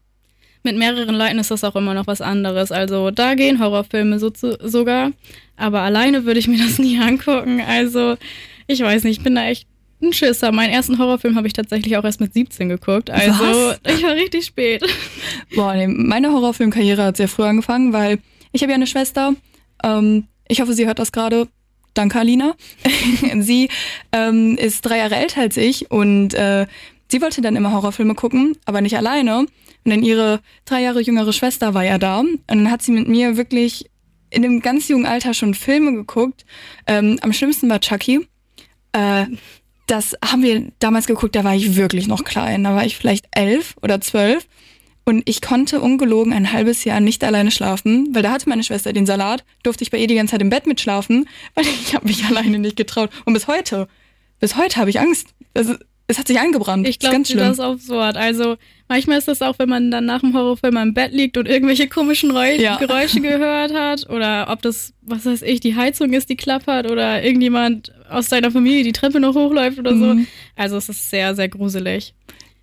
Mit mehreren Leuten ist das auch immer noch was anderes. Also da gehen Horrorfilme so zu, sogar. Aber alleine würde ich mir das nie angucken. Also ich weiß nicht, ich bin da echt ein Schisser. Meinen ersten Horrorfilm habe ich tatsächlich auch erst mit 17 geguckt. Also Was? ich war richtig spät. Boah, nee, meine Horrorfilmkarriere hat sehr früh angefangen, weil ich habe ja eine Schwester. Ähm, ich hoffe, sie hört das gerade. Danke, Alina. sie ähm, ist drei Jahre älter als ich und äh, sie wollte dann immer Horrorfilme gucken, aber nicht alleine. Und dann ihre drei Jahre jüngere Schwester war ja da. Und dann hat sie mit mir wirklich in einem ganz jungen Alter schon Filme geguckt. Ähm, am schlimmsten war Chucky. Äh, das haben wir damals geguckt, da war ich wirklich noch klein. Da war ich vielleicht elf oder zwölf. Und ich konnte ungelogen ein halbes Jahr nicht alleine schlafen, weil da hatte meine Schwester den Salat, durfte ich bei ihr die ganze Zeit im Bett mitschlafen, weil ich habe mich alleine nicht getraut. Und bis heute, bis heute habe ich Angst. Das, ist- es hat sich eingebrannt. Ich Das ist glaube, ganz sie schlimm. das aufs Wort. Also manchmal ist das auch, wenn man dann nach dem Horrorfilm im Bett liegt und irgendwelche komischen Reu Ja. Geräusche gehört hat oder ob das, was weiß ich, die Heizung ist, die klappert oder irgendjemand aus deiner Familie die Treppe noch hochläuft oder so. Mhm. Also es ist sehr, sehr gruselig.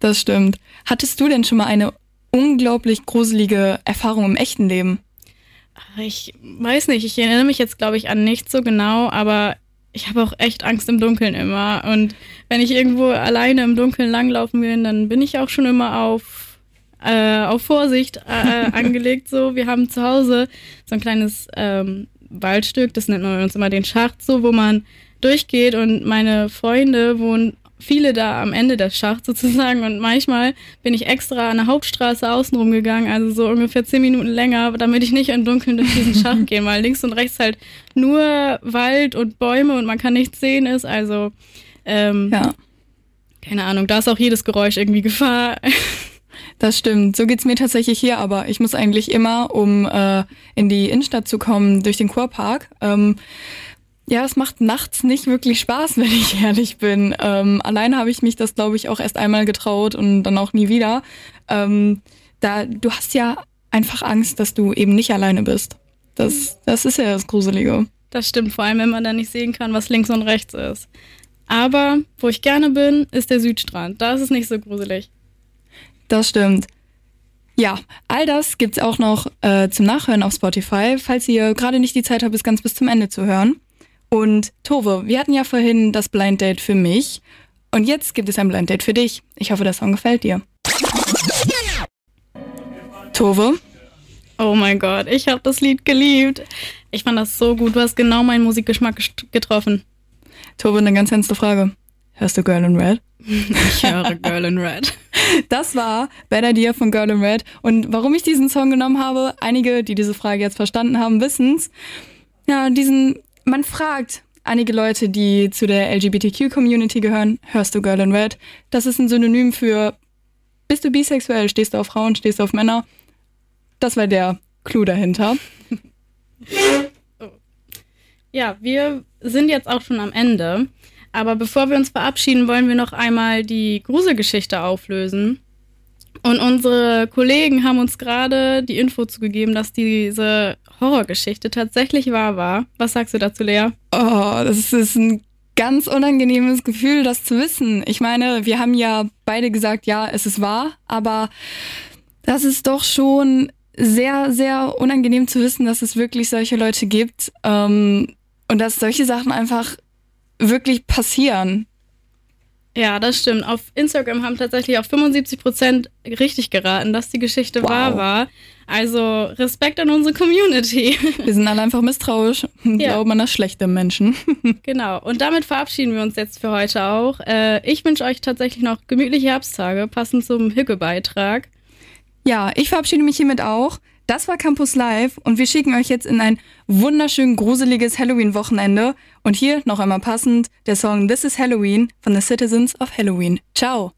Das stimmt. Hattest du denn schon mal eine unglaublich gruselige Erfahrung im echten Leben? Ich weiß nicht, ich erinnere mich jetzt, glaube ich, an nichts so genau, aber ich habe auch echt Angst im Dunkeln immer. Und wenn ich irgendwo alleine im Dunkeln langlaufen will, dann bin ich auch schon immer auf, äh, auf Vorsicht äh, angelegt. So, wir haben zu Hause so ein kleines ähm, Waldstück, das nennt man uns immer den Schacht, so, wo man durchgeht und meine Freunde wohnen viele da am Ende des Schachts sozusagen und manchmal bin ich extra an der Hauptstraße außenrum gegangen, also so ungefähr zehn Minuten länger, damit ich nicht im Dunkeln durch diesen Schacht gehe, weil links und rechts halt nur Wald und Bäume und man kann nichts sehen ist, also ähm, ja. keine Ahnung, da ist auch jedes Geräusch irgendwie Gefahr. Das stimmt. So geht's mir tatsächlich hier, aber ich muss eigentlich immer, um äh, in die Innenstadt zu kommen, durch den Kurpark. Ähm, ja, es macht nachts nicht wirklich Spaß, wenn ich ehrlich bin. Ähm, alleine habe ich mich das, glaube ich, auch erst einmal getraut und dann auch nie wieder. Ähm, da, du hast ja einfach Angst, dass du eben nicht alleine bist. Das, das ist ja das Gruselige. Das stimmt, vor allem wenn man dann nicht sehen kann, was links und rechts ist. Aber wo ich gerne bin, ist der Südstrand. Da ist es nicht so gruselig. Das stimmt. Ja, all das gibt's auch noch äh, zum Nachhören auf Spotify, falls ihr gerade nicht die Zeit habt, es ganz bis zum Ende zu hören. Und Tove, wir hatten ja vorhin das Blind Date für mich. Und jetzt gibt es ein Blind Date für dich. Ich hoffe, das Song gefällt dir. Tove? Oh mein Gott, ich habe das Lied geliebt. Ich fand das so gut. Du hast genau meinen Musikgeschmack getroffen. Tove, eine ganz ernste Frage. Hörst du Girl in Red? Ich höre Girl in Red. Das war Bad Idea von Girl in Red. Und warum ich diesen Song genommen habe, einige, die diese Frage jetzt verstanden haben, wissen's. Ja, diesen, man fragt einige Leute, die zu der LGBTQ-Community gehören, hörst du Girl in Red? Das ist ein Synonym für, bist du bisexuell, stehst du auf Frauen, stehst du auf Männer? Das war der Clou dahinter. Ja, wir sind jetzt auch schon am Ende. Aber bevor wir uns verabschieden, wollen wir noch einmal die Gruselgeschichte auflösen. Und unsere Kollegen haben uns gerade die Info zugegeben, dass diese Horrorgeschichte tatsächlich wahr war. Was sagst du dazu, Lea? Oh, das ist ein ganz unangenehmes Gefühl, das zu wissen. Ich meine, wir haben ja beide gesagt, ja, es ist wahr, aber das ist doch schon sehr, sehr unangenehm zu wissen, dass es wirklich solche Leute gibt ähm, und dass solche Sachen einfach wirklich passieren. Ja, das stimmt. Auf Instagram haben tatsächlich auch 75 Prozent richtig geraten, dass die Geschichte Wow. wahr war. Also Respekt an unsere Community. Wir sind alle einfach misstrauisch und Ja. glauben an das Schlechte Menschen. Genau. Und damit verabschieden wir uns jetzt für heute auch. Äh, ich wünsche euch tatsächlich noch gemütliche Herbsttage, passend zum Hügge-Beitrag. Ja, ich verabschiede mich hiermit auch. Das war Campus Live und wir schicken euch jetzt in ein wunderschön gruseliges Halloween-Wochenende. Und hier noch einmal passend der Song This is Halloween von The Citizens of Halloween. Ciao!